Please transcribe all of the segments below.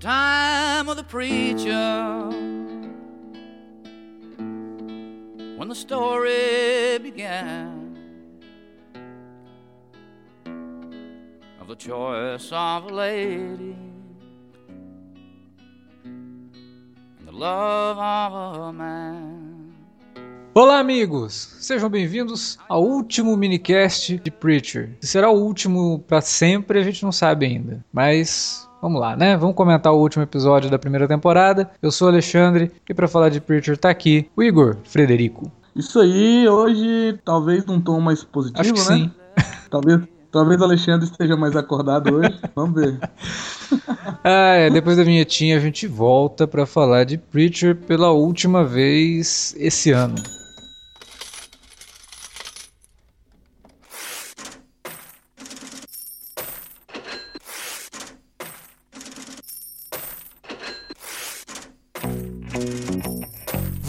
time of the preacher when the story began of the choice of a lady and the love of a man. Olá, amigos! Sejam bem-vindos ao último minicast de Preacher. Se será o último para sempre, a gente não sabe ainda. Mas vamos lá, né? Vamos comentar o último episódio da primeira temporada. Eu sou o Alexandre e para falar de Preacher tá aqui o Igor Frederico. Isso aí, hoje talvez num tom mais positivo, Acho que né? sim. Talvez, talvez o Alexandre esteja mais acordado hoje. Vamos ver. Ah, é, depois da vinhetinha a gente volta para falar de Preacher pela última vez esse ano.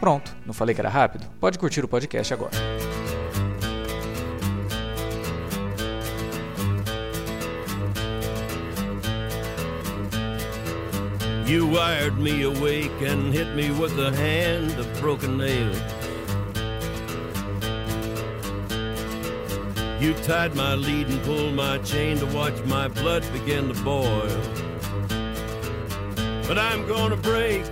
Pronto, não falei que era rápido? Pode curtir o podcast agora. You wired me awake and hit me with a hand of broken nails. You tied my lead and pulled my chain to watch my blood begin to boil. But I'm gonna break,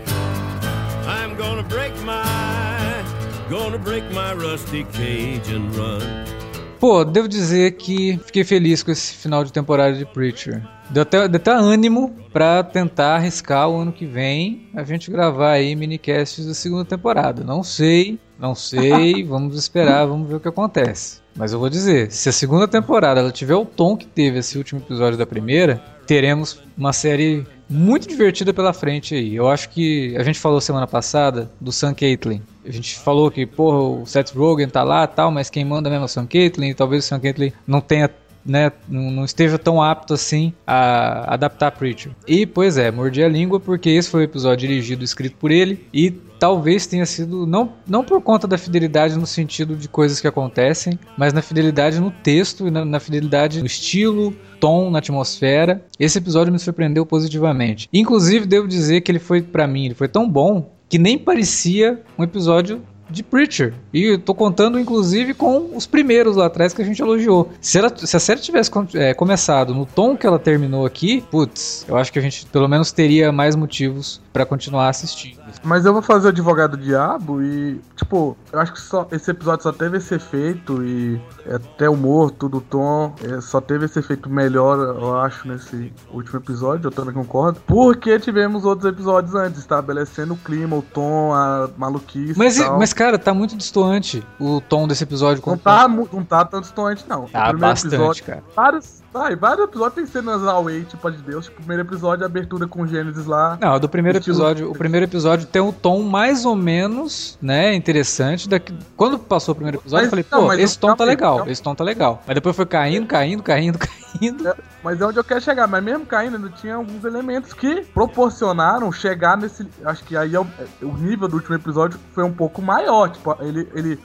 I'm gonna break my, gonna break my rusty cage and run. Pô, devo dizer que fiquei feliz com esse final de temporada de Preacher. Deu até, deu até ânimo pra tentar arriscar o ano que vem a gente gravar aí minicasts da segunda temporada. Não sei, não sei, vamos esperar, vamos ver o que acontece. Mas eu vou dizer, se a segunda temporada ela tiver o tom que teve esse último episódio da primeira, teremos uma série muito divertida pela frente aí. Eu acho que a gente falou semana passada do Sam Caitlin. A gente falou que, porra, o Seth Rogen tá lá tal, mas quem manda mesmo é o Sam Caitlin, e talvez o Sam Caitlin não tenha né, não esteja tão apto assim a adaptar Preacher. E, pois é, mordi a língua porque esse foi o episódio dirigido e escrito por ele e talvez tenha sido, não, não por conta da fidelidade no sentido de coisas que acontecem, mas na fidelidade no texto e na, na fidelidade no estilo, tom, na atmosfera. Esse episódio me surpreendeu positivamente. Inclusive, devo dizer que ele foi, pra mim, ele foi tão bom que nem parecia um episódio de Preacher. E tô contando, inclusive, com os primeiros lá atrás que a gente elogiou. Se, ela- se a série tivesse é, começado no tom que ela terminou aqui, putz, eu acho que a gente pelo menos teria mais motivos pra continuar assistindo. Mas eu vou fazer o advogado diabo e, tipo, eu acho que só esse episódio só teve esse efeito e até o humor, tudo o tom, é, só teve esse efeito melhor, eu acho, nesse último episódio, eu também concordo. Porque tivemos outros episódios antes, estabelecendo o clima, o tom, a maluquice Mas, mas cara, tá muito distoante o tom desse episódio. Não tá, não tá tão distante, não. O Tá primeiro bastante, episódio, cara. Vários, vai, vários episódios tem cenas away, tipo, de Deus. Tipo, o primeiro episódio, a abertura com o Gênesis lá. Não, do primeiro episódio, o primeiro episódio tem um tom mais ou menos, né, interessante. Daqui... Quando passou o primeiro episódio, eu Mas- falei, não, pô, esse eu- tom tá legal, calma. esse tom tá legal. Mas depois foi caindo, caindo, caindo, caindo. Mas é onde eu quero chegar. Mas mesmo caindo, ainda tinha alguns elementos que proporcionaram chegar nesse. Acho que aí é o, é, o nível do último episódio foi um pouco maior. Tipo, ele, ele,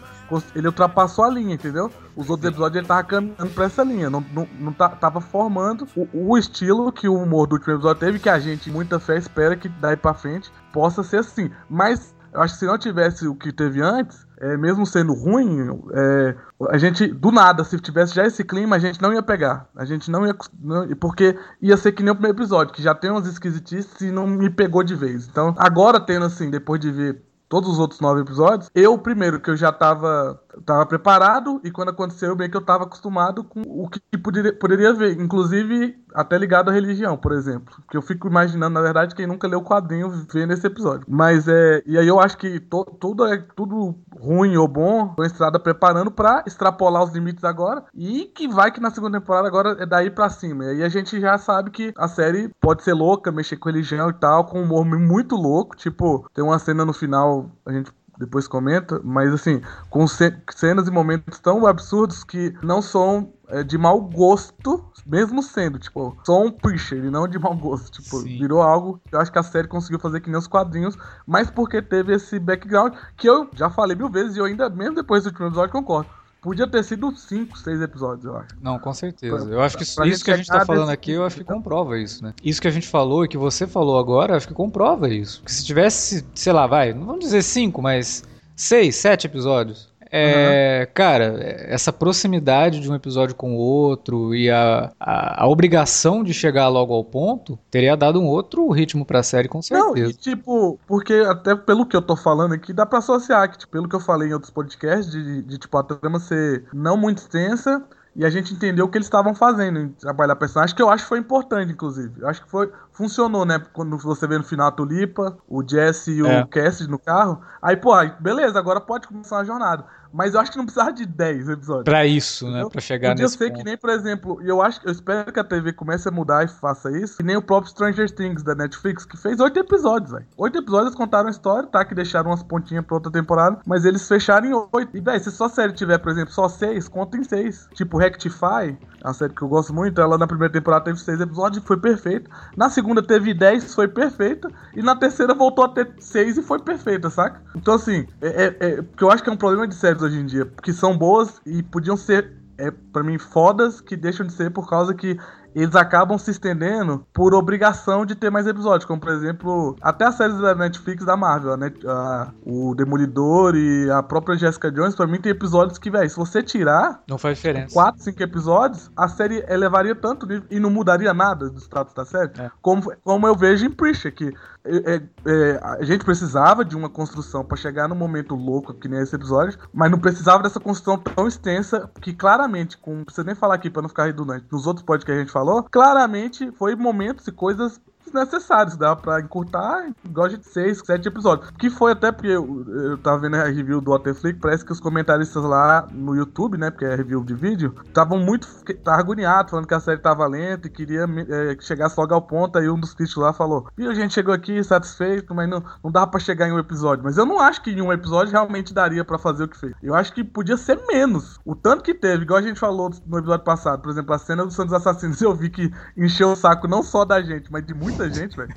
ele ultrapassou a linha, entendeu? Os outros episódios ele tava caminhando pra essa linha. Não, não, não tá- tava formando o, o estilo que o humor do último episódio teve, que a gente, muita fé, espera que daí pra frente possa ser assim. Mas eu acho que se não tivesse o que teve antes, é, mesmo sendo ruim, é, a gente, do nada, se tivesse já esse clima, a gente não ia pegar. A gente não ia. não- porque ia ser que nem o primeiro episódio, que já tem umas esquisitices e não me pegou de vez. Então, agora tendo assim, depois de ver todos os outros nove episódios, eu, primeiro, que eu já tava tava preparado e quando aconteceu, meio que eu tava acostumado com o que poderia, poderia ver. Inclusive, até ligado à religião, por exemplo. Que eu fico imaginando, na verdade, quem nunca leu o quadrinho vê nesse episódio. Mas é. E aí eu acho que to, tudo é tudo ruim ou bom, a estrada preparando para extrapolar os limites agora. E que vai que na segunda temporada agora é daí para cima. E aí a gente já sabe que a série pode ser louca, mexer com religião e tal, com um humor muito louco. Tipo, tem uma cena no final, a gente depois comenta, mas assim, com cenas e momentos tão absurdos que não são é, de mau gosto, mesmo sendo, tipo, só um preacher e não de mau gosto. Tipo, Sim. virou algo que eu acho que a série conseguiu fazer que nem os quadrinhos, mas porque teve esse background que eu já falei mil vezes e eu ainda, mesmo depois do último episódio, concordo. Podia ter sido 5, 6 episódios, eu acho. Não, com certeza. Pra, eu acho que isso, isso que a gente tá falando aqui, eu acho que comprova isso, né? Isso que a gente falou e que você falou agora, eu acho que comprova isso. Porque se tivesse, sei lá, vai, não vamos dizer 5, mas 6, 7 episódios, é, uhum. Cara, essa proximidade de um episódio com o outro e a, a, a, obrigação de chegar logo ao ponto teria dado um outro ritmo pra série, com certeza. Não, e tipo, porque até pelo que eu tô falando aqui, dá pra associar que, tipo, pelo que eu falei em outros podcasts, de, de, de tipo, a trama ser não muito extensa, e a gente entendeu o que eles estavam fazendo em trabalhar personagem, que eu acho que foi importante, inclusive. Eu acho que foi, funcionou, né? Quando você vê no final a Tulipa, o Jesse e o é. Cassidy no carro. Aí, pô, beleza, agora pode começar a jornada. Mas eu acho que não precisava de 10 episódios. Pra isso, né? Pra chegar Podia nesse ser ponto. que nem, por exemplo, e eu acho eu espero que a TV comece a mudar e faça isso. Que nem o próprio Stranger Things da Netflix, que fez 8 episódios, velho. 8 episódios contaram a história, tá? Que deixaram umas pontinhas pra outra temporada. Mas eles fecharam em 8. E, velho, se só a série tiver, por exemplo, só 6, conta em 6. Tipo, Rectify, a série que eu gosto muito, ela na primeira temporada teve 6 episódios e foi perfeito. Na segunda teve 10, foi perfeita. E na terceira voltou a ter 6 e foi perfeita, saca? Então, assim, é, é, é, porque eu acho que é um problema de séries hoje em dia. Que são boas e podiam ser, é, para mim, fodas que deixam de ser por causa que eles acabam se estendendo por obrigação de ter mais episódios, como por exemplo, até as séries da Netflix da Marvel, né? A, o Demolidor e a própria Jessica Jones, pra mim tem episódios que, velho, se você tirar não faz diferença. 4, 5 episódios, a série elevaria tanto e não mudaria nada do status da série, é. como, como eu vejo em Preacher, que é, é, é, a gente precisava de uma construção para chegar no momento louco que nem esse episódio, mas não precisava dessa construção tão extensa que claramente, com, não precisa nem falar aqui para não ficar redundante, nos outros podcasts que a gente falou, claramente foi momentos e coisas desnecessários, dá pra encurtar igual de 6, 7 episódios. Que foi até porque eu, eu tava vendo a review do Waterflix, parece que os comentaristas lá no YouTube, né, porque é review de vídeo, estavam muito tava agoniados, falando que a série tava lenta e queria é, que chegasse logo ao ponto, aí um dos críticos lá falou, e a gente chegou aqui satisfeito, mas não, não dava pra chegar em um episódio. Mas eu não acho que em um episódio realmente daria para fazer o que fez. Eu acho que podia ser menos. O tanto que teve, igual a gente falou no episódio passado, por exemplo, a cena do Santos Assassinos, eu vi que encheu o saco não só da gente, mas de muita gente, velho.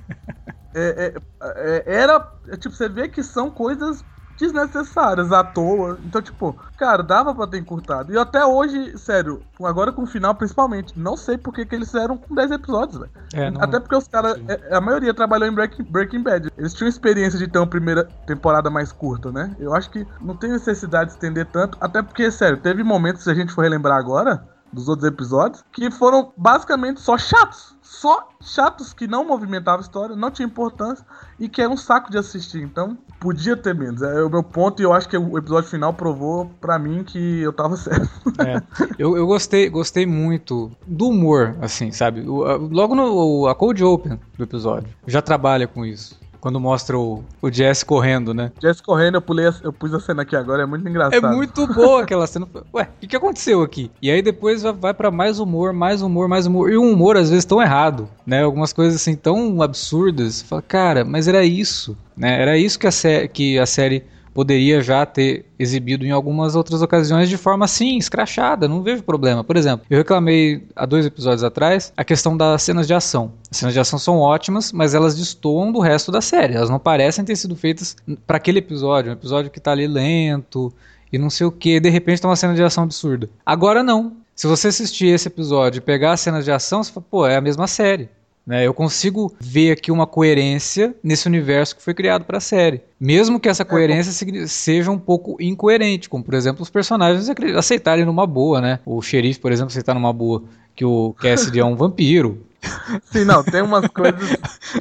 É, é, é, era. É, tipo, você vê que são coisas desnecessárias à toa. Então, tipo, cara, dava pra ter encurtado. E até hoje, sério, agora com o final principalmente, não sei por que, que eles fizeram com 10 episódios, velho. É, não... Até porque os caras, é, a maioria trabalhou em Breaking, Breaking Bad. Eles tinham experiência de ter uma primeira temporada mais curta, né? Eu acho que não tem necessidade de estender tanto. Até porque, sério, teve momentos, se a gente for relembrar agora, dos outros episódios, que foram basicamente só chatos só chatos que não movimentavam a história, não tinha importância e que era um saco de assistir. Então, podia ter menos. É o meu ponto e eu acho que o episódio final provou para mim que eu tava certo. É. Eu, eu gostei, gostei muito do humor, assim, sabe? logo no a Cold Open do episódio já trabalha com isso. Quando mostra o, o Jess correndo, né? Jess correndo, eu pulei, a, eu pus a cena aqui agora, é muito engraçado. É muito boa aquela cena. Ué, o que, que aconteceu aqui? E aí depois vai, para mais humor, mais humor, mais humor. E um humor às vezes tão errado, né? Algumas coisas assim tão absurdas. Fala, cara, mas era isso, né? Era isso que a, que a série poderia já ter exibido em algumas outras ocasiões de forma assim, escrachada, não vejo problema. Por exemplo, eu reclamei há dois episódios atrás a questão das cenas de ação. As cenas de ação são ótimas, mas elas destoam do resto da série. Elas não parecem ter sido feitas para aquele episódio, um episódio que tá ali lento e não sei o que, de repente tá uma cena de ação absurda. Agora não. Se você assistir esse episódio e pegar as cenas de ação, você fala, pô, é a mesma série. Né? Eu consigo ver aqui uma coerência nesse universo que foi criado para a série. Mesmo que essa é, coerência seja um pouco incoerente, como por exemplo os personagens aceitarem numa boa, né? O xerife, por exemplo, aceitar numa boa que o Cassidy é um vampiro. Sim, não, tem umas coisas.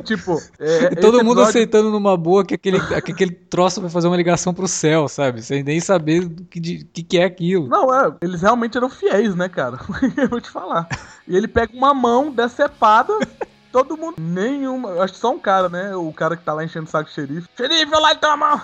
Tipo. É, todo mundo episódio- aceitando numa boa que aquele, que aquele troço vai fazer uma ligação pro céu, sabe? Sem nem saber do que, de- que, que é aquilo. Não, é, eles realmente eram fiéis, né, cara? Eu vou te falar. E ele pega uma mão decepada. Todo mundo. Nenhuma. Acho que só um cara, né? O cara que tá lá enchendo o saco do xerife. Xerife, eu lá então a mão!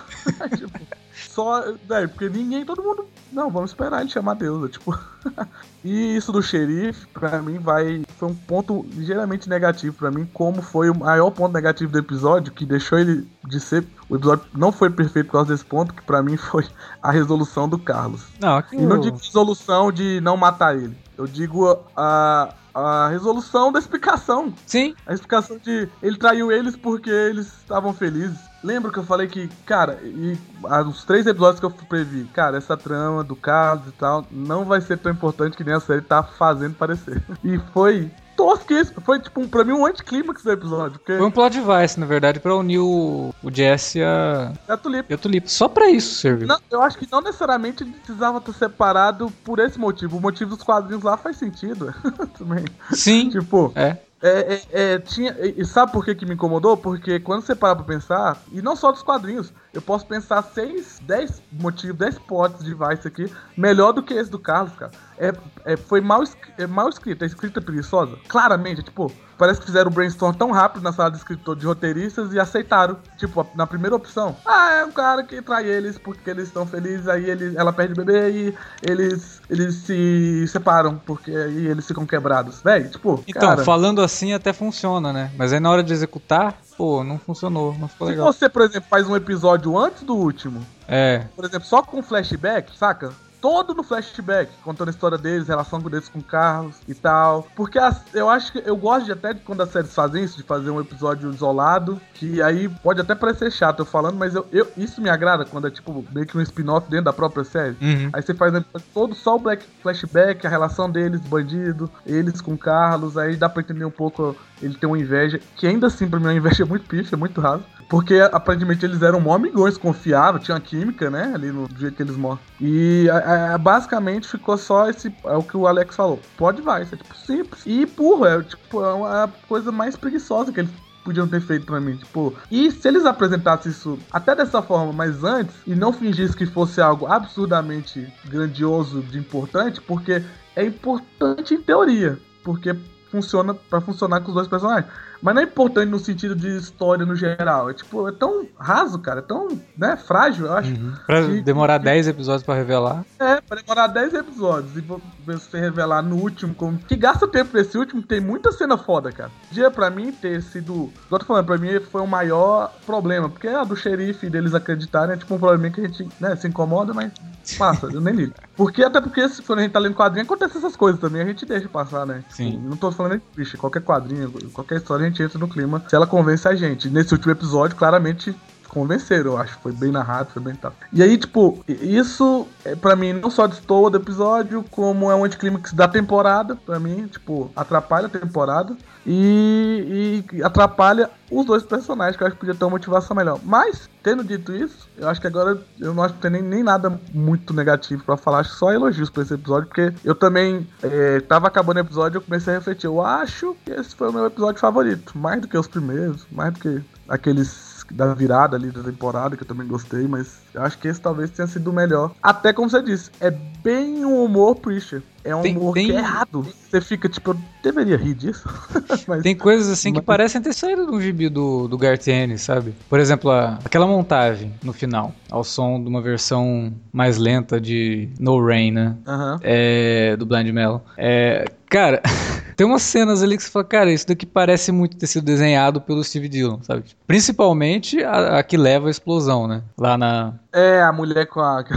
tipo, só. É, porque ninguém, todo mundo. Não, vamos esperar ele chamar Deus. é, Tipo. e isso do xerife, pra mim, vai. Foi um ponto ligeiramente negativo pra mim. Como foi o maior ponto negativo do episódio, que deixou ele de ser. O episódio não foi perfeito por causa desse ponto, que pra mim foi a resolução do Carlos. Não, aqui E não digo resolução de não matar ele. Eu digo a, a resolução da explicação. Sim, A explicação de ele traiu eles porque eles estavam felizes. Lembra que eu falei que, cara, e há uns três episódios que eu previ, cara, essa trama do Carlos e tal não vai ser tão importante que nem a série tá fazendo parecer. E foi tosquíssimo. Foi, tipo, um, pra mim, um anticlímax do episódio. Porque foi um plot device, na verdade, pra unir o, o Jesse e a, é tulipa. e a Tulipa. Só pra isso serviu. Não, eu acho que não necessariamente ele precisava estar separado por esse motivo. O motivo dos quadrinhos lá faz sentido. Também. Sim, Tipo, é. É, é, é, tinha. E sabe por que, que me incomodou? Porque quando você para pra pensar, e não só dos quadrinhos, eu posso pensar 6, 10 motivos, 10 potes de Vice aqui, melhor do que esse do Carlos, cara. É, é, foi mal, é mal escrito, é escrita preguiçosa. Claramente, tipo, parece que fizeram o brainstorm tão rápido na sala de escritor de roteiristas e aceitaram. Tipo, na primeira opção. Ah, é um cara que trai eles porque eles estão felizes, aí ele, ela perde o bebê e eles, eles se separam, porque aí eles ficam quebrados. Véi, tipo, Então, cara, falando assim até funciona, né? Mas aí na hora de executar, pô, não funcionou, não ficou Se legal. você, por exemplo, faz um episódio antes do último, É, por exemplo, só com flashback, saca? Todo no flashback, contando a história deles, relação deles com o Carlos e tal. Porque as- eu acho que eu gosto de até quando as séries fazem isso, de fazer um episódio isolado, que aí pode até parecer chato eu falando, mas eu, eu- isso me agrada quando é tipo meio que um spin-off dentro da própria série. Uhum. Aí você faz episódio todo só o black flashback, a relação deles, bandido, eles com o Carlos, aí dá pra entender um pouco ele tem uma inveja, que ainda assim pra mim é uma inveja muito é muito raso. Porque aparentemente eles eram mó amigões, confiáveis, tinha química, né? Ali no dia que eles morrem. E a- a- basicamente ficou só esse. É o que o Alex falou. Pode vai, isso é tipo simples. E burro, é tipo é uma- coisa mais preguiçosa que eles podiam ter feito pra mim, tipo, e se eles apresentassem isso até dessa forma, mas antes, e não fingissem que fosse algo absurdamente grandioso de importante, porque é importante em teoria, porque funciona pra funcionar com os dois personagens. Mas não é importante no sentido de história no geral. É tipo, é tão raso, cara, é tão, né, frágil, eu acho. Uhum. Pra Que- demorar 10 episódios pra revelar. É, pra demorar 10 episódios e vo- você revelar no último como. Que gasta tempo nesse último, tem muita cena foda, cara. Dia pra mim ter sido. Igual eu tô falando, pra mim foi o maior problema. Porque a do xerife e deles acreditarem é tipo um problema que a gente né, se incomoda, mas passa, eu nem ligo. Porque até porque se quando a gente tá lendo quadrinho, acontece essas coisas também, a gente deixa passar, né? Sim. Não tô falando de bicho, qualquer quadrinho, qualquer história a gente entra no clima se ela convence a gente. Nesse último episódio, claramente convenceram, eu acho. Foi bem narrado, foi bem tal. E aí, tipo, isso, é, pra mim, não só destoa do episódio, como é um anticlímax da temporada, pra mim, tipo, atrapalha a temporada. E, e atrapalha os dois personagens, que eu acho que podia ter uma motivação melhor. Mas, tendo dito isso, eu acho que agora eu não acho que tem nem, nem nada muito negativo pra falar, acho só elogios pra esse episódio, porque eu também é, tava acabando o episódio e eu comecei a refletir. Eu acho que esse foi o meu episódio favorito, mais do que os primeiros, mais do que aqueles da virada ali da temporada, que eu também gostei, mas eu acho que esse talvez tenha sido o melhor. Até como você disse, é bem um humor Preacher. É um Tem- humor tem- que é errado. Você fica tipo, eu deveria rir disso. mas Tem coisas assim que Mas- parecem ter saído de um gibi do, do Gartiene, sabe? Por exemplo, a- aquela montagem no final, ao som de uma versão mais lenta de No Rain, né? É, do Blind Melon. É, cara, tem umas cenas ali que você fala, cara, isso daqui parece muito ter sido desenhado pelo Steve Dillon, sabe? Principalmente a, a que leva a explosão, né? Lá na. É, a mulher com a, com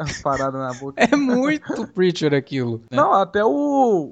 a parada na boca. É muito Preacher aquilo. né? Não, até o,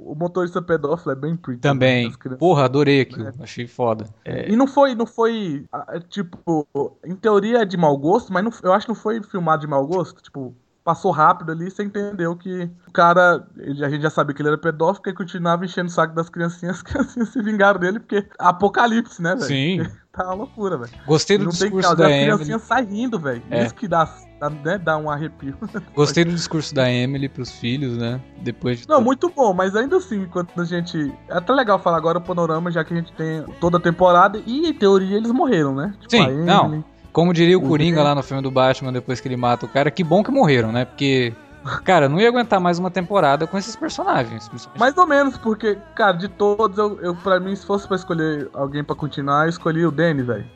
o motorista pedófilo é bem Preacher. Também. As crianças- Porra, adorei aquilo. Achei foda. É, E não foi, não foi, ah, é, tipo, em teoria é de mau gosto, mas não- eu acho que não foi filmado de mau gosto, tipo, passou rápido ali, você entendeu que o cara, ele- a gente já sabia que ele era pedófilo, que ele continuava enchendo o saco das criancinhas, as criancinhas se vingaram dele, porque apocalipse, né, velho? Sim. Tá uma loucura, velho. Gostei do Não discurso da as Emily. criancinhas saem rindo, velho. É. Isso que dá dá, né, dá um arrepio. Gostei do discurso da Emily pros filhos, né? Depois de Não, tudo. muito bom, mas ainda assim, quando a gente. É até legal falar agora o panorama, já que a gente tem toda a temporada e, em teoria, eles morreram, né? Tipo, Sim, Emily. não. Como diria o. Coringa lá no filme do Batman, depois que ele mata o cara, que bom que morreram, né? Porque, cara, eu não ia aguentar mais uma temporada com esses personagens. Mais ou menos, porque, cara, de todos, eu, eu pra mim, se fosse pra escolher alguém pra continuar, eu escolhi o Danny, velho.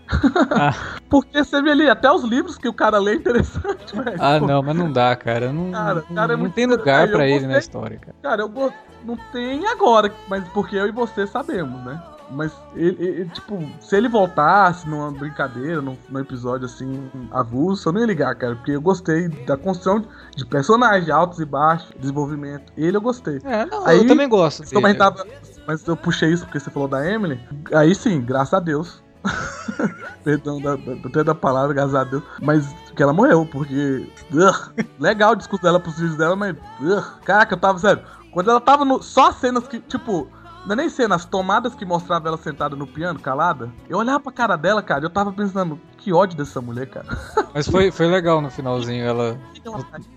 Ah. porque você vê ali, até os livros que o cara lê é interessante, velho. Ah, Pô, não, mas não dá, cara. Não, Cara, não, o cara é não muito tem lugar Eu ele na história, cara. Cara, eu go- não tem agora, mas porque eu e você sabemos, né? Mas ele, ele- tipo, se ele voltasse numa brincadeira, num, num episódio assim, avulso, eu não ia ligar, cara, porque eu gostei da construção de personagem, altos e baixos, desenvolvimento. Ele eu gostei. É, não, Aí, eu também gosto. Dele. tava. Mas eu puxei isso porque você falou da Emily. Aí sim, graças a Deus. Perdão da, da, até da palavra, graças a Deus. Mas que ela morreu, porque. Ugh, legal o discurso dela pros filhos dela, mas. ugh, caraca, eu tava sério. Quando ela tava no. Só as cenas que, tipo. Não é nem cenas, as tomadas que mostrava ela sentada no piano, calada. Eu olhava pra cara dela, cara, e eu tava pensando, que ódio dessa mulher, cara. Mas foi, foi legal no finalzinho, ela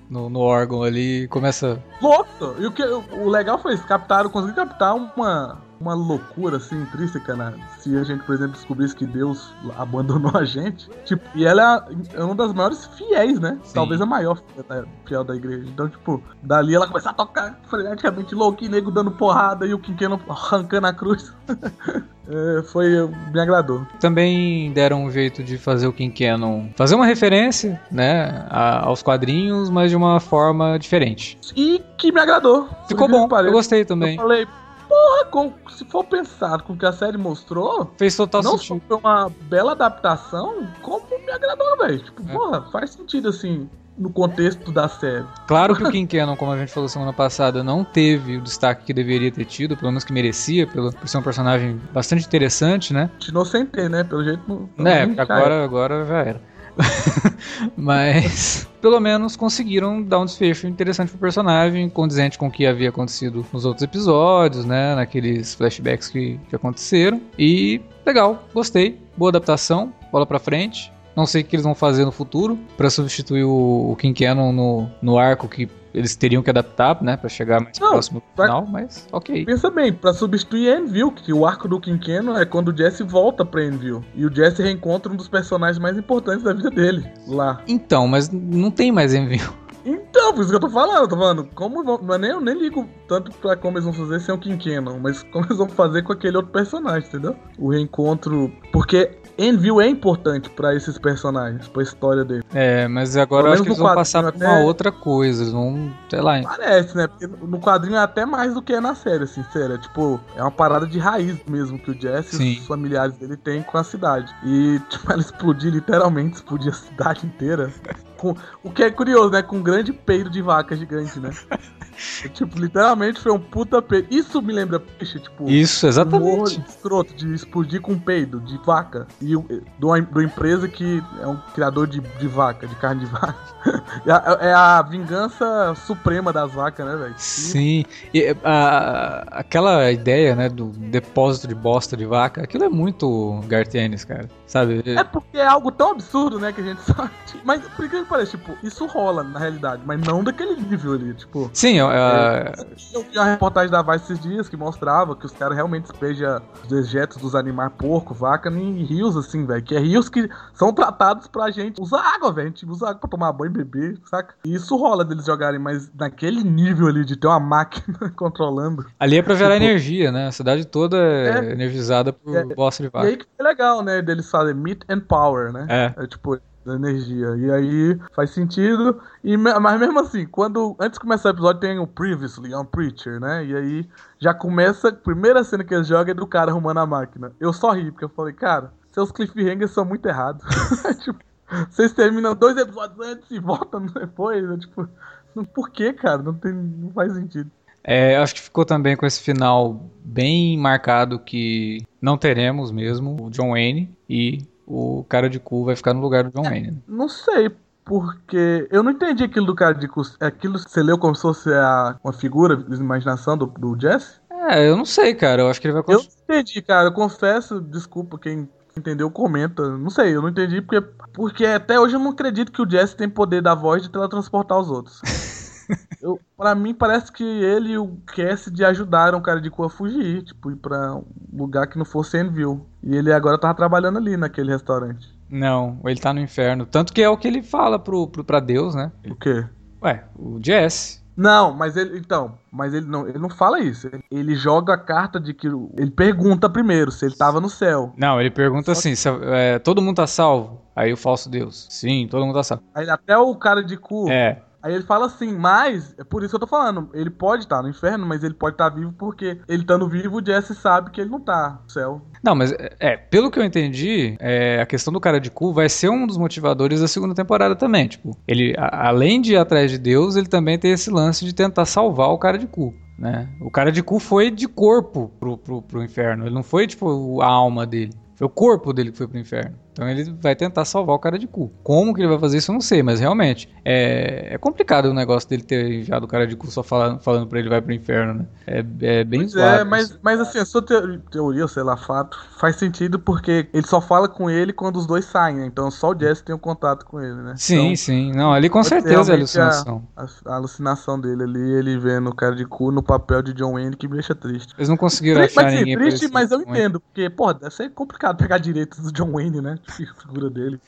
no, no órgão ali começa. louco. E o, que, o legal foi isso, captaram, conseguiram captar uma, uma loucura assim, intrínseca, né? Se a gente, por exemplo, descobrisse que Deus abandonou a gente. Tipo, e ela é uma das maiores fiéis, né? Sim. Talvez a maior fiel da, igreja. Então, tipo, dali ela começa a tocar freneticamente louco, nego dando porrada e o Quinqueno arrancando a cruz. É, foi, me agradou. Também deram um jeito de fazer o King Cannon fazer uma referência, né, a- aos quadrinhos, mas de uma forma diferente. E que me agradou. Ficou bom, eu gostei Eu também. falei, porra, com- se for pensar com o que a série mostrou, Fez total não sentido. foi uma bela adaptação, como me agradou, velho. Tipo, É. porra, faz sentido assim, no contexto da série. Claro que o King Cannon, como a gente falou semana passada, não teve o destaque que deveria ter tido, pelo menos que merecia, pelo, por ser um personagem bastante interessante, né? Sem ter, né? Pelo jeito não. É, agora, agora já era. Mas pelo menos conseguiram dar um desfecho interessante pro personagem, condizente com o que havia acontecido nos outros episódios, né? Naqueles flashbacks que, que aconteceram. E legal, gostei. Boa adaptação, bola pra frente. Não sei o que eles vão fazer no futuro pra substituir o, o King Cannon no, no arco que eles teriam que adaptar, né? Pra chegar mais Não, próximo do vai- final, mas ok. Pensa bem, pra substituir Envil, que o arco do Quinqueno é quando o Jesse volta pra Envil. E o Jesse reencontra um dos personagens mais importantes da vida dele, lá. Então, mas não tem mais envio. Então, por isso que eu tô falando, eu tô falando, como vão, não é nem, eu nem ligo tanto pra como eles vão fazer sem o Quinqueno, mas como eles vão fazer com aquele outro personagem, entendeu? O reencontro. Porque Envil é importante pra esses personagens, pra história dele. É, mas agora eu acho que eles vão passar por quadrinho uma até- outra coisa. Eles vão, sei lá. Parece, né? Porque no quadrinho é até mais do que é na série, assim, sério. É, tipo, é uma parada de raiz mesmo que o Jesse Sim. e os familiares dele têm com a cidade. E, tipo, ela explodir, literalmente, explodir a cidade inteira. Com, o que é curioso, né? Com um grande peido de vaca gigante, né? tipo, literalmente foi um puta peido. Isso me lembra peixe, tipo. Isso, exatamente. escroto de explodir com peido de vaca. E o- do, do empresa que é um criador de, de vaca, de carne de vaca. É a, é a vingança suprema das vacas, né, velho? Sim. E, a- aquela ideia, né, do depósito de bosta de vaca, aquilo é muito Gartienes, cara. Sabe? É porque é algo tão absurdo, né, que a gente sabe. Mas, por que parece, tipo, isso rola na realidade, mas não daquele nível ali, tipo. Sim, é, é, Eu vi uma reportagem da Vice esses dias que mostrava que os caras realmente despejam os dejetos dos animais, porco, vaca, em rios, assim, velho. Que é rios que são tratados pra gente usar água, velho. A gente usa água pra tomar banho e beber, saca? E isso rola deles jogarem, mas naquele nível ali de ter uma máquina controlando. ali é pra gerar Tipo- energia, né? A cidade toda é, É. energizada por É. bosta de E vaca. aí que foi legal, né? Deles fazem meat and power, né? É. É tipo, da energia. E aí faz sentido. E, mas mesmo assim, quando. Antes de começar o episódio, tem o Previously, um Preacher, né? E aí já começa. A primeira cena que eles jogam é do cara arrumando a máquina. Eu só ri, porque eu falei, cara, seus cliffhangers são muito errados. tipo, vocês terminam dois episódios antes e voltam depois. né? Tipo, por que, cara? Não, tem, não faz sentido. É, acho que ficou também com esse final bem marcado que não teremos mesmo o John Wayne e o cara de cu vai ficar no lugar do John Wayne. né? Não sei, porque eu não entendi aquilo do cara de cus- Aquilo você leu como se fosse a, uma figura de imaginação do, do Jesse? É, eu não sei, cara. Eu acho que ele vai Eu continuar. não entendi, cara. Eu confesso, desculpa quem entendeu comenta. Não sei, eu não entendi porque, porque até hoje eu não acredito que o Jesse tem poder da voz de teletransportar os outros. eu, pra mim parece que ele e o Cassidy ajudaram o cara de Cu a fugir, tipo, ir pra um lugar que não fosse Enville. E ele agora tava trabalhando ali naquele restaurante. Não, ele tá no inferno. Tanto que é o que ele fala pro, pro, pra Deus, né? O quê? Ué, o Jesse. Não, mas ele. Então, mas ele não, ele não fala isso. Ele, ele joga a carta de que. Ele pergunta primeiro se ele tava no céu. Não, ele pergunta assim: se, é, todo mundo tá salvo? Aí o falso Deus. Sim, todo mundo tá salvo. Aí até o cara de cu. É. Aí ele fala assim, mas, é por isso que eu tô falando, ele pode estar no inferno, mas ele pode estar vivo porque ele estando vivo, o Jesse sabe que ele não tá no céu. Não, mas é, pelo que eu entendi, é, a questão do cara de cu vai ser um dos motivadores da segunda temporada também. Tipo, ele, a- além de ir atrás de Deus, ele também tem esse lance de tentar salvar o cara de cu. Né? O cara de cu foi de corpo pro, pro, pro inferno. Ele não foi, tipo, a alma dele. Foi o corpo dele que foi pro inferno. Então ele vai tentar salvar o cara de cu. Como que ele vai fazer isso, eu não sei, mas realmente é, é complicado o negócio dele ter enviado o cara de cu só falando, falando pra ele vai pro inferno, né? É, é bem Pois zoado é, mas, mas assim, a sua teo- teoria, sei lá, fato, faz sentido porque ele só fala com ele quando os dois saem, né? Então só o Jesse tem um contato com ele, né? Sim, Então, sim. Não, ali com certeza é alucinação. A, a- a alucinação dele ali, ele vendo o cara de cu no papel de John Wayne que me deixa triste. Eles não conseguiram Triste, achar mas ninguém triste, mas eu entendo, porque, pô, deve ser complicado pegar direitos do John Wayne, né? A figura dele.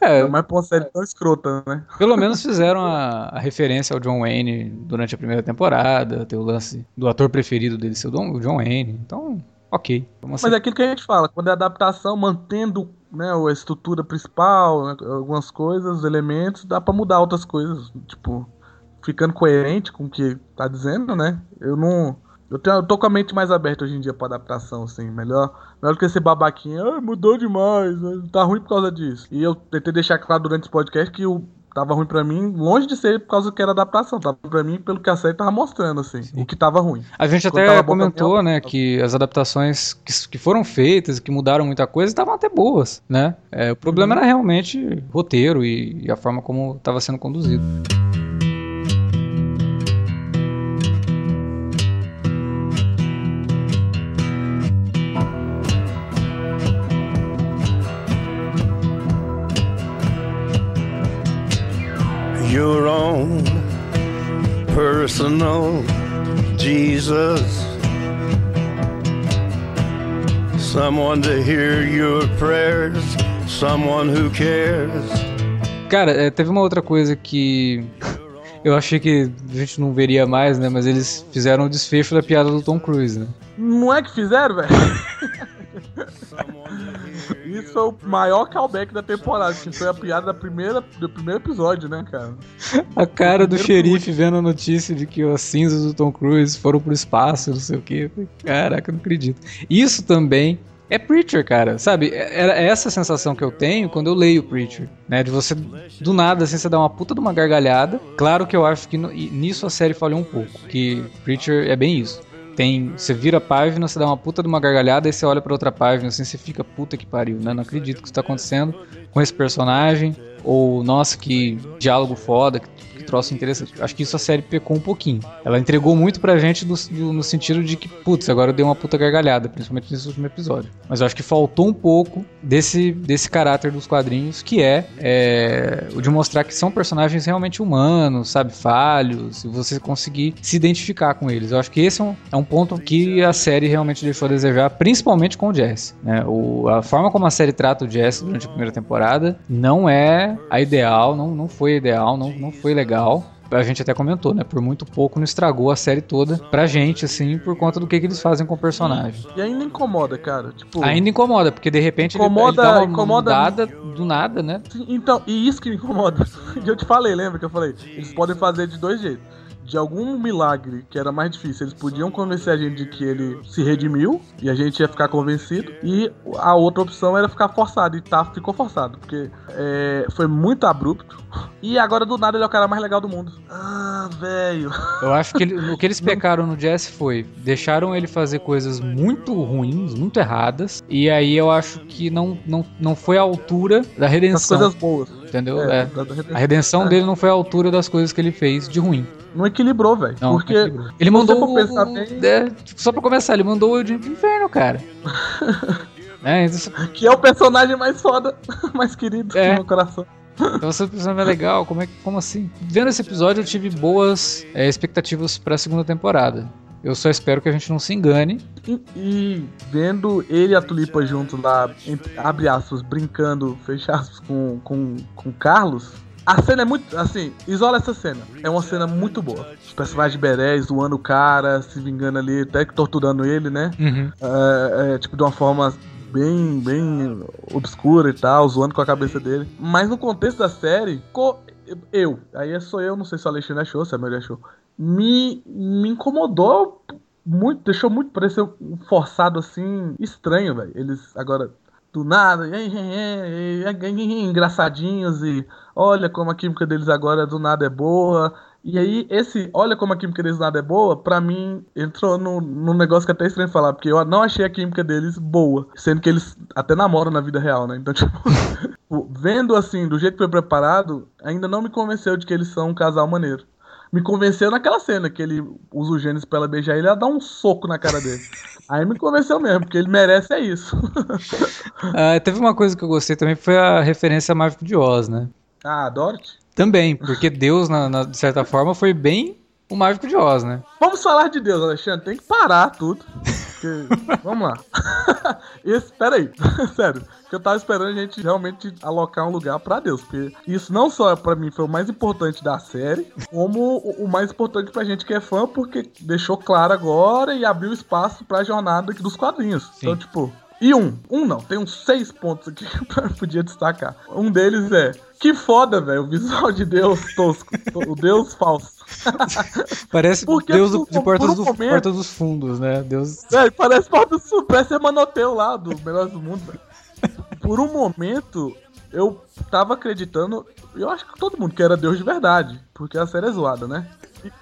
É, Mas uma série tão escrota, né? pelo menos fizeram a, a referência ao John Wayne durante a primeira temporada, ter o lance do ator preferido dele ser o Don- o John Wayne. Então, ok. Mas é aquilo que a gente fala, quando é adaptação, mantendo né, a estrutura principal, né, algumas coisas, os elementos, dá pra mudar outras coisas, tipo, ficando coerente com o que tá dizendo, né? Eu não. Eu, tenho, eu tô com a mente mais aberta hoje em dia pra adaptação, assim, melhor, melhor do que esse babaquinha, ah, mudou demais, né, tá ruim por causa disso. E eu tentei deixar claro durante esse podcast que o tava ruim pra mim, longe de ser por causa que era adaptação, tava pra mim pelo que a série tava mostrando, assim, o que tava ruim. A gente Quando até tava comentou, né, que as adaptações que, que foram feitas, que mudaram muita coisa, estavam até boas, né? É, o problema Uhum. era realmente roteiro e, e a forma como estava sendo conduzido. Personal Jesus. Someone to hear your prayers, someone who cares. Cara, é, teve uma outra coisa que eu achei que a gente não veria mais, né? Mas eles fizeram o desfecho da piada do Tom Cruise, né? Não é que fizeram, velho? Isso foi o maior callback da temporada, que foi a piada da primeira, do primeiro episódio, né, cara? A cara do xerife vendo a notícia de que as cinzas do Tom Cruise foram pro espaço, não sei o quê. Caraca, eu não acredito. Isso também é Preacher, cara. Sabe? É é essa sensação que eu tenho quando eu leio Preacher. Né? De você, do nada, assim, você dá uma puta de uma gargalhada. Claro que eu acho que nisso a série falhou um pouco. Que Preacher é bem isso. Tem, você vira a página, você dá uma puta de uma gargalhada, aí você olha pra outra página, assim, você fica puta que pariu, né? Não acredito que isso tá acontecendo com esse personagem. Ou, nossa, que diálogo foda, que troço interessante. Acho que isso a série pecou um pouquinho. Ela entregou muito pra gente do- do- no sentido de que, putz, agora eu dei uma puta gargalhada, principalmente nesse último episódio. Mas eu acho que faltou um pouco desse, desse caráter dos quadrinhos, que é, é, o de mostrar que são personagens realmente humanos, sabe, falhos, e você conseguir se identificar com eles. Eu acho que esse é um, é um ponto que a série realmente deixou a desejar, principalmente com o Jesse. Né? O, a forma como a série trata o Jesse durante a primeira temporada não é a ideal, não, não foi ideal, não, não foi legal. A gente até comentou, né? Por muito pouco não estragou a série toda pra gente, assim, por conta do que, que eles fazem com o personagem. E ainda incomoda, cara. Tipo, Ainda incomoda, porque de repente ele- Incomoda- ele, dá uma incomoda- mudada do nada, né? Então, e isso que me incomoda. Que eu te falei, lembra que eu falei? Eles podem fazer de dois jeitos. De algum milagre que era mais difícil, eles podiam convencer a gente de que ele se redimiu e a gente ia ficar convencido. E a outra opção era ficar forçado. E tá, ficou forçado, porque é, foi muito abrupto. E agora do nada ele é o cara mais legal do mundo. Ah, velho. Eu acho que ele- o que eles pecaram no Jesse foi deixaram ele fazer coisas muito ruins, muito erradas, e aí eu acho que não, não, não foi à altura da As redenção, coisas boas. Entendeu? É, É. A redenção É. dele não foi à altura das coisas que ele fez de ruim. Não equilibrou, velho. Porque não equilibrou. ele mandou o- pensar bem- é, só pra começar, ele mandou o Odin pro inferno, cara. É, isso- Que é o personagem mais foda, mais querido É. do meu coração. então você pensando, é legal, como, é, como assim? Vendo esse episódio, eu tive boas é, expectativas pra segunda temporada. Eu só espero que a gente não se engane. E, e vendo ele e a Tulipa juntos lá, entre- abre aspas, brincando, fecha aspas, com, com, com o Carlos. A cena é muito. Assim, isola essa cena. É uma cena muito boa. Os personagens de Beré zoando o cara, se vingando ali, até que torturando ele, né? Uhum. É, é, tipo, de uma forma bem, bem obscura e tal, zoando com a cabeça dele. Mas no contexto da série, co- eu, aí é só eu, não sei se o Alexandre achou, se a Maria achou, me, me incomodou muito, deixou muito, pareceu um forçado assim, estranho, velho. Eles agora, do nada, engraçadinhos e olha como a química deles agora do nada é boa. E aí, esse olha como a química deles do nada é boa, pra mim, entrou num no negócio que é até estranho falar, porque eu não achei a química deles boa. Sendo que eles até namoram na vida real, né? Então, tipo, vendo assim, do jeito que foi preparado, ainda não me convenceu de que eles são um casal maneiro. Me convenceu naquela cena que ele usa o Gênesis pra ela beijar ele, ela dá um soco na cara dele. Aí me convenceu mesmo, porque ele merece é isso. Ah, teve uma coisa que eu gostei também, que foi a referência a Mágico de Oz, né? ah, Dorothy. Também, porque Deus, na, na- de certa forma, foi bem o Mágico de Oz, né? Vamos falar de Deus, Alexandre. Tem que parar tudo. Porque- Vamos lá. Esse, peraí, sério. Que eu tava esperando a gente realmente alocar um lugar pra Deus. Porque isso não só pra mim foi o mais importante da série, como o, o mais importante pra gente que é fã, porque deixou claro agora e abriu espaço pra jornada aqui dos quadrinhos. Então, tipo. E um, um não, tem uns seis pontos aqui que eu podia destacar. Um deles é. Que foda, velho, o visual de Deus tosco. o Deus falso. Parece Porque Deus do- por- de portas, por do, momento- Porta dos Fundos, né? Deus. Velho, parece Porta do Sul, parece Emanoteu lá, do Melhores do Mundo, velho. Por um momento, eu tava acreditando, eu acho que todo mundo que era Deus de verdade, porque a série é zoada, né?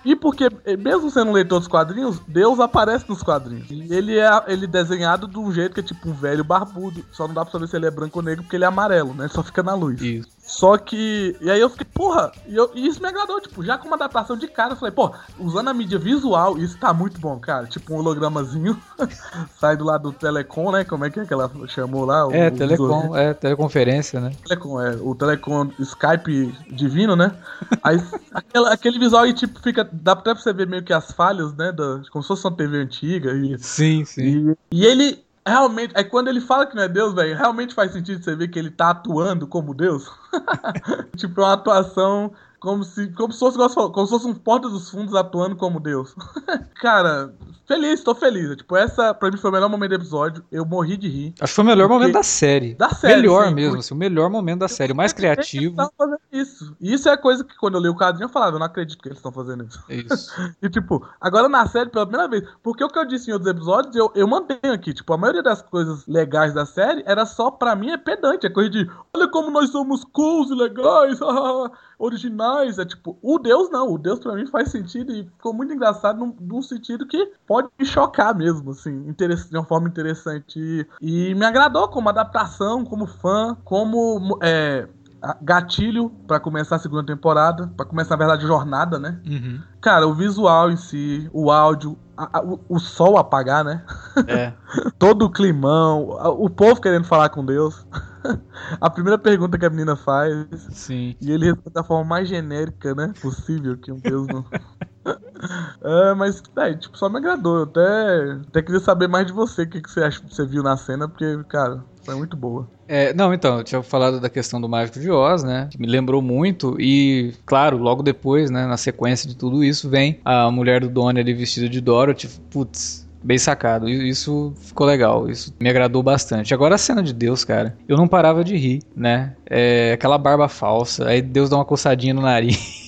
E, porque, mesmo sendo um leitor dos quadrinhos, Deus aparece nos quadrinhos. E ele é ele é desenhado de um jeito que é tipo um velho barbudo, só não dá pra saber se ele é branco ou negro porque ele é amarelo, né? Ele só fica na luz. Isso. Só que. E aí eu fiquei, porra, e, eu- e isso me agradou, tipo, já com uma adaptação de cara, eu falei, pô, usando a mídia visual, isso tá muito bom, cara. Tipo um hologramazinho, sai do lado do Telecom, né? Como é que é que ela chamou lá? O- É, o telecom, é, teleconferência, né? Telecom, é, o Telecom Skype divino, né? Aí aquela- aquele visual aí, tipo, fica. Dá até pra você ver meio que as falhas, né? Da, como se fosse uma TV antiga. E, Sim, sim. e, e ele. Realmente, aí quando ele fala que não é Deus, velho, realmente faz sentido você ver que ele tá atuando como Deus. tipo, é uma atuação como se, como se fosse, como se fosse um Porta dos Fundos atuando como Deus. Cara, feliz, tô feliz. Tipo, essa pra mim foi o melhor momento do episódio. Eu morri de rir. Acho que foi o melhor momento da série. Da série, melhor sim, mesmo, porque- assim, o melhor momento da série, o mais Eles criativo. estavam fazendo isso. E isso é a coisa que quando eu li o quadrinho eu falava, eu não acredito que eles estão fazendo isso. É Isso. E tipo, agora na série, pela primeira vez, porque o que eu disse em outros episódios, eu, eu mantenho aqui. Tipo, a maioria das coisas legais da série era só, pra mim, é pedante. É coisa de, olha como nós somos cools e legais, originais. É tipo, o Deus não. O Deus pra mim faz sentido e ficou muito engraçado num, num sentido que pode me chocar mesmo, assim, de uma forma interessante. E, e me agradou como adaptação, como fã, como. É, gatilho pra começar a segunda temporada, pra começar, na verdade, a jornada, né? Uhum. Cara, o visual em si, o áudio, a- a- o, o sol apagar, né? É. Todo o climão, o povo querendo falar com Deus. a primeira pergunta que a menina faz, Sim. e ele responde da forma mais genérica, né? Possível, que um Deus não. É, mas, é, tipo, só me agradou. Eu até, até queria saber mais de você, o que, que você, acha, você viu na cena, porque, cara, foi muito boa. É, não, então, eu tinha falado da questão do Mágico de Oz, né? Que me lembrou muito. E, claro, logo depois, né? Na sequência de tudo isso, vem a mulher do Donnie ali vestida de Dorothy. Putz, bem sacado. Isso ficou legal. Isso me agradou bastante. Agora a cena de Deus, cara. Eu não parava de rir, né? É, aquela barba falsa. Aí Deus dá uma coçadinha no nariz.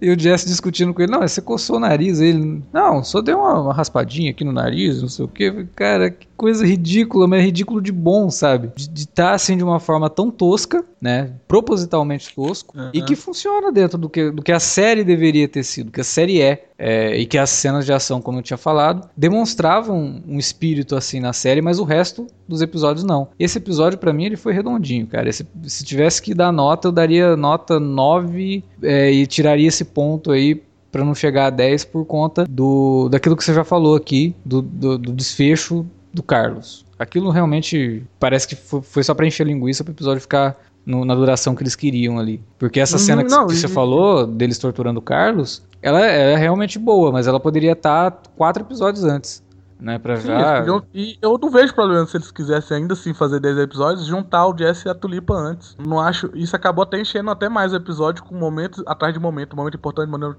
E o Jesse discutindo com ele, não, você coçou o nariz, ele, não, só deu uma, uma raspadinha aqui no nariz, não sei o que, cara, que coisa ridícula, mas é ridículo de bom, sabe? De estar assim de uma forma tão tosca, né, propositalmente tosco, Uhum. e que funciona dentro do que, do que a série deveria ter sido, que a série é, é, e que as cenas de ação, como eu tinha falado, demonstravam um espírito assim na série, mas o resto dos episódios não. Esse episódio, pra mim, ele foi redondinho, cara. Esse- se tivesse que dar nota, eu daria nota 9 é, e tiraria esse ponto aí pra não chegar a 10 por conta do daquilo que você já falou aqui, do, do, do desfecho do Carlos. aquilo realmente parece que foi, foi só pra encher linguiça pro episódio ficar no- na duração que eles queriam ali. Porque essa Uhum, cena que, não, que e- você falou, deles torturando o Carlos, ela é realmente boa, mas ela poderia estar quatro episódios antes. Né, pra Sim, já. podiam- e eu não vejo problema se eles quisessem ainda assim fazer 10 episódios, juntar o Jesse e a Tulipa antes. Não acho. Isso acabou até enchendo até mais o episódio com momentos atrás de momento, momento importante, momento.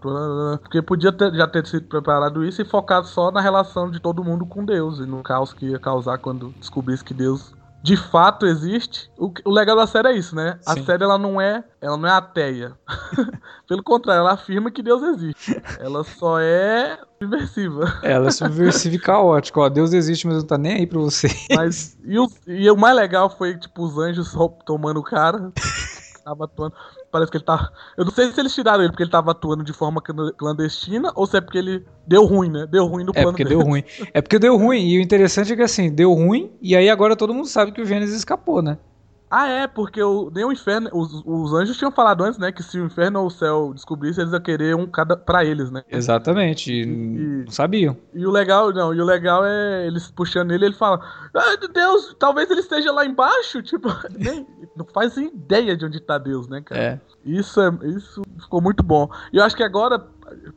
Porque podia ter- já ter sido preparado isso e focado só na relação de todo mundo com Deus e no caos que ia causar quando descobrisse que Deus de fato existe. O, o legal da série é isso, né? A Sim. série ela não é, ela não é ateia. Pelo contrário, ela afirma que Deus existe. Ela só é subversiva. Ela é subversiva e caótica. Ó, Deus existe, mas não tá nem aí pra você. Mas, e, o, e o mais legal foi, tipo, os anjos tomando o cara. tava atuando. Parece que ele tá. Eu não sei se eles tiraram ele porque ele tava atuando de forma clan- clandestina ou se é porque ele deu ruim, né? Deu ruim no É plano porque dele. deu ruim. É porque deu ruim. E o interessante é que assim, deu ruim, e aí agora todo mundo sabe que o Gênesis escapou, né? Ah, é, porque o, nem o inferno. Os, os anjos tinham falado antes, né? Que se o inferno ou o céu descobrissem, eles iam querer um cada pra eles, né? Exatamente. E E- não sabiam. E o legal, não, e o legal é eles puxando ele, ele fala: Ai, Deus, talvez ele esteja lá embaixo. Tipo, nem, não faz ideia de onde tá Deus, né, cara? É. Isso, é, isso ficou muito bom. E eu acho que agora,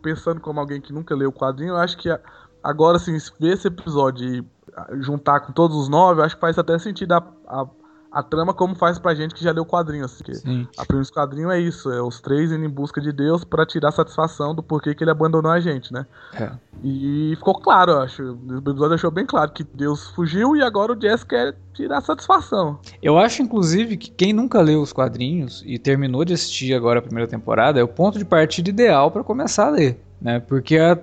pensando como alguém que nunca leu o quadrinho, eu acho que agora, assim, ver esse episódio e ah, juntar com todos os nove, eu acho que faz até sentido a, a, a trama como faz pra gente que já leu o quadrinho. Assim, que Sim. a do quadrinho é isso, é os três indo em busca de Deus pra tirar satisfação do porquê que ele abandonou a gente, né? É. E ficou claro, eu acho. O episódio deixou bem claro que Deus fugiu e agora o Jess quer tirar satisfação. Eu acho, inclusive, que quem nunca leu os quadrinhos e terminou de assistir agora a primeira temporada é o ponto de partida ideal pra começar a ler, né? Porque a,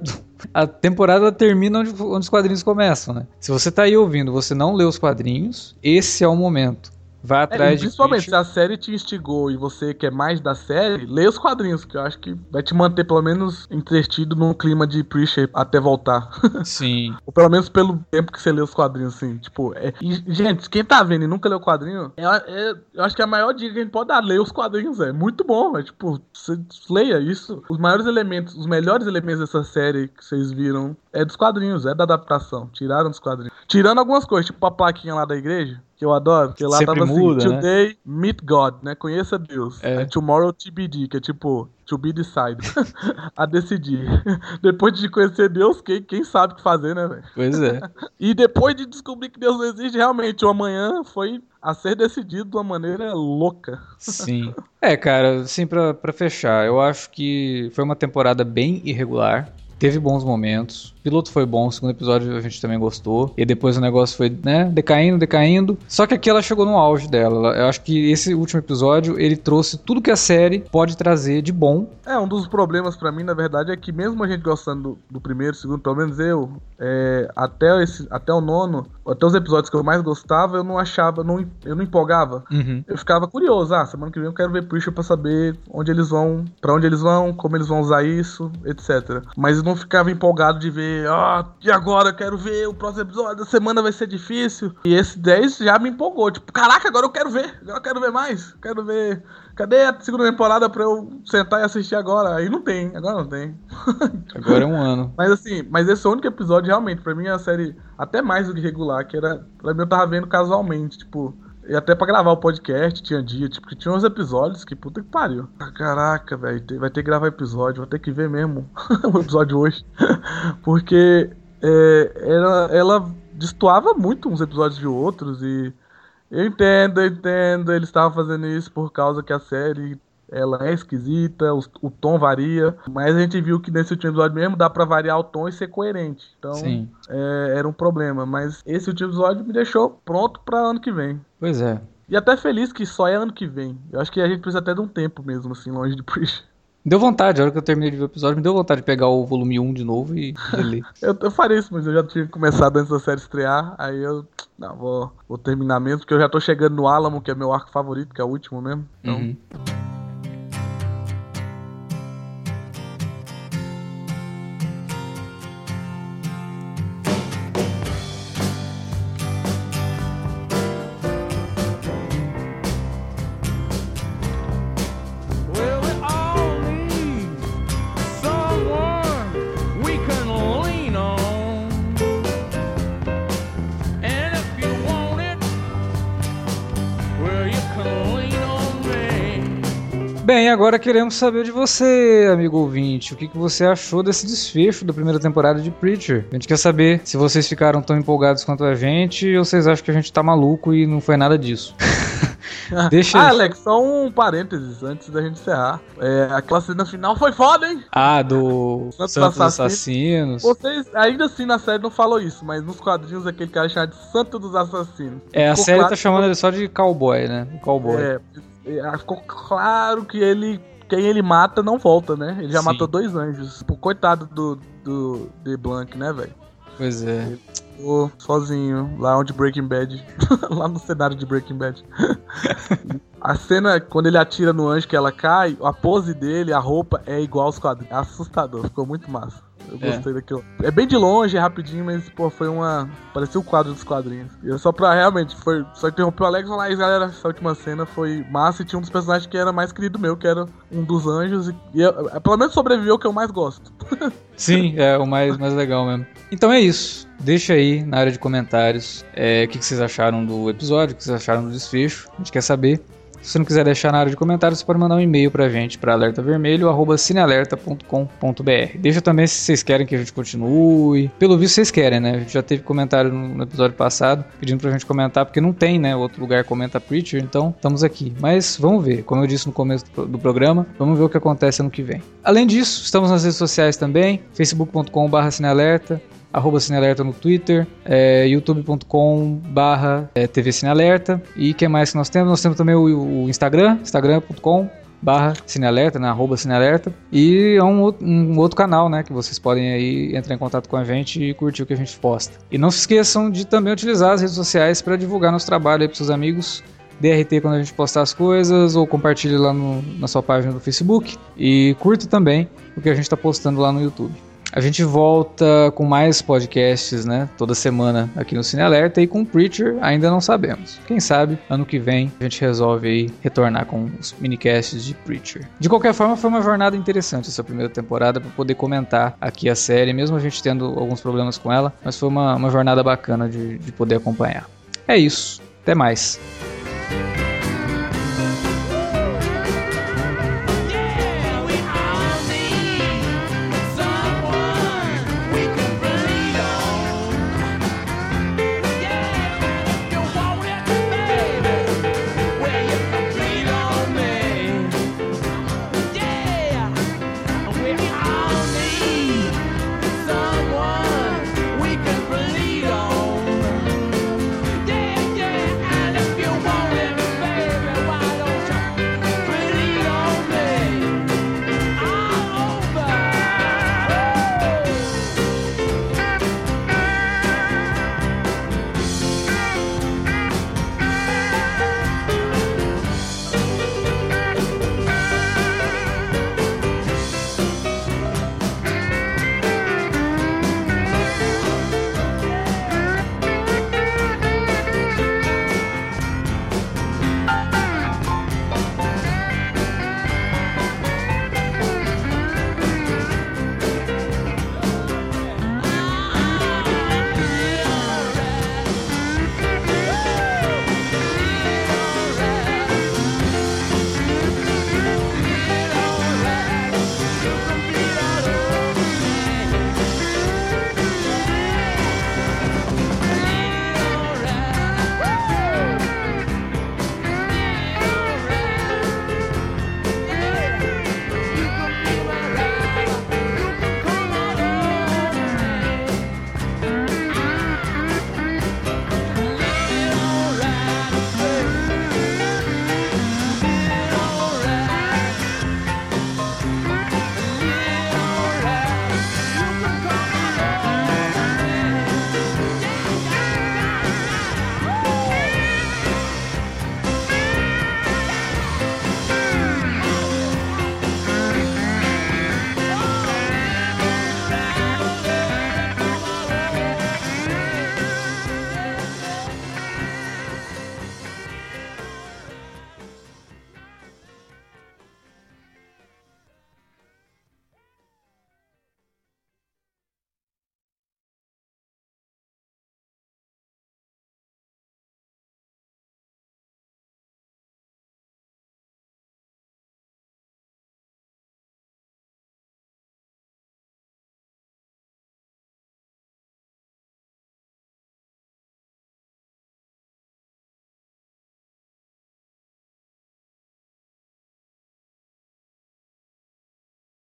a temporada termina onde, onde os quadrinhos começam, né? Se você tá aí ouvindo, você não leu os quadrinhos, esse é o momento. Vai É, atrás e de principalmente se a série te instigou e você quer mais da série, leia os quadrinhos, que eu acho que vai te manter pelo menos entretido num clima de Preacher até voltar. Sim. Ou pelo menos pelo tempo que você lê os quadrinhos, assim. Tipo, é... e, gente, quem tá vendo e nunca leu o quadrinho, é, é- eu acho que a maior dica que a gente pode dar, ler os quadrinhos, é muito bom. É tipo, você leia isso. Os maiores elementos, os melhores elementos dessa série que vocês viram é dos quadrinhos, é da adaptação. Tiraram dos quadrinhos. Tirando algumas coisas, tipo a plaquinha lá da igreja, que eu adoro, que lá Sempre tava muda, assim, né? Today meet God, né? Conheça Deus. É. Tomorrow TBD, que é tipo, to be decided. a decidir. Depois de conhecer Deus, quem, quem sabe o que fazer, né, velho? Pois é. E depois de descobrir que Deus não existe, realmente, o amanhã foi a ser decidido de uma maneira louca. Sim. É, cara, assim, pra, pra fechar, eu acho que foi uma temporada bem irregular. Teve bons momentos. O piloto foi bom, o segundo episódio a gente também gostou. E depois o negócio foi, né, decaindo, decaindo. Só que aqui ela chegou no auge dela. Ela- Eu acho que esse último episódio, ele trouxe tudo que a série pode trazer de bom. É, um dos problemas pra mim, na verdade, é que mesmo a gente gostando do, do primeiro, segundo, pelo menos eu, é, até, esse, até o nono, até os episódios que eu mais gostava, eu não achava, não, eu não empolgava. Uhum. Eu ficava curioso, ah, semana que vem eu quero ver Preacher pra saber onde eles vão, pra onde eles vão, como eles vão usar isso, etc. Mas eu não ficava empolgado de ver, ah, e agora eu quero ver o próximo episódio, a semana vai ser difícil. E esse 10 já me empolgou, tipo, caraca, agora eu quero ver, agora eu quero ver mais, quero ver. Cadê a segunda temporada pra eu sentar e assistir agora? Aí não tem, agora não tem. Agora é um ano. Mas assim, mas esse é o único episódio, realmente, pra mim é a série até mais do que regular, que era. Pra mim eu tava vendo casualmente, tipo. E até pra gravar o podcast tinha dia, tipo, que tinha uns episódios que puta que pariu. Ah, Caraca, velho, vai ter que gravar episódio, vou ter que ver mesmo o episódio hoje. Porque é, ela, ela destoava muito uns episódios de outros e. Eu entendo, eu entendo, eles estavam fazendo isso por causa que a série ela é esquisita, o, o tom varia, mas a gente viu que nesse último episódio mesmo dá pra variar o tom e ser coerente. Então é, era um problema, mas esse último episódio me deixou pronto pra ano que vem. Pois é. E até feliz que só é ano que vem. Eu acho que a gente precisa até de um tempo mesmo, assim, longe de Preach. Deu vontade, a hora que eu terminei de ver o episódio, me deu vontade de pegar o volume 1 de novo e reler. Eu, eu faria isso, mas eu já tinha começado antes da série estrear, aí eu. Não, vou, vou terminar mesmo, porque eu já tô chegando no Alamo, que é meu arco favorito, que é o último mesmo. Então, Uhum. Agora queremos saber de você, amigo ouvinte. O que, que você achou desse desfecho da primeira temporada de Preacher? A gente quer saber se vocês ficaram tão empolgados quanto a gente ou vocês acham que a gente tá maluco e não foi nada disso. Deixa Ah, Alex, só um parênteses antes da gente encerrar. É, aquela cena final foi foda, hein? Ah, do Santos Santos Assassinos. Assassinos. Vocês ainda assim na série não falou isso, mas nos quadrinhos aquele cara chama de Santo dos Assassinos. É, a série claro tá que- chamando ele só de cowboy, né? Cowboy. É, é, ficou claro que ele. Quem ele mata não volta, né? Ele já Sim. matou dois anjos. Pô, coitado do, do De Blanc, né, velho? Pois é. Ficou sozinho, lá onde Breaking Bad. lá no cenário de Breaking Bad. a cena, quando ele atira no anjo que ela cai, a pose dele, a roupa é igual aos quadrinhos. É assustador, ficou muito massa. Eu É. gostei daquilo. É bem de longe, é rapidinho, mas, pô, foi uma. Parecia o quadro dos quadrinhos. E só pra realmente, foi. Só interromper o Alex e falar, "Aí, galera, essa última cena foi massa e tinha um dos personagens que era mais querido meu, que era um dos anjos. E, e eu- pelo menos sobreviveu que eu mais gosto. Sim, é o mais, mais legal mesmo. Então é isso. Deixa aí na área de comentários é, o que, que vocês acharam do episódio, o que vocês acharam do desfecho. A gente quer saber. Se você não quiser deixar na área de comentários, você pode mandar um e-mail pra gente para alertavermelho@cinealerta.com.br. Deixa também se vocês querem que a gente continue. Pelo visto vocês querem, né? A gente já teve comentário no, episódio passado pedindo pra gente comentar, porque não tem, né? Outro lugar comenta Preacher, então estamos aqui. Mas vamos ver. Como eu disse no começo do, programa, vamos ver o que acontece ano que vem. Além disso, estamos nas redes sociais também, facebook.com.br cinealerta, arroba Cinealerta no Twitter, é, youtube.com barra é, TV Cinealerta e que mais que nós temos? Nós temos também o, o Instagram, instagram.com barra Cinealerta, né, arroba Cinealerta e é um, um outro canal, né, que vocês podem aí entrar em contato com a gente e curtir o que a gente posta. E não se esqueçam de também utilizar as redes sociais para divulgar nosso trabalho aí para seus amigos, DRT quando a gente postar as coisas, ou compartilhe lá no- na sua página do Facebook. E curta também o que a gente está postando lá no YouTube. A gente volta com mais podcasts, né? Toda semana aqui no Cine Alerta e com Preacher ainda não sabemos. Quem sabe ano que vem a gente resolve aí retornar com os minicasts de Preacher. De qualquer forma, foi uma jornada interessante essa primeira temporada para poder comentar aqui a série, mesmo a gente tendo alguns problemas com ela, mas foi uma, uma jornada bacana de, de poder acompanhar. É isso. Até mais.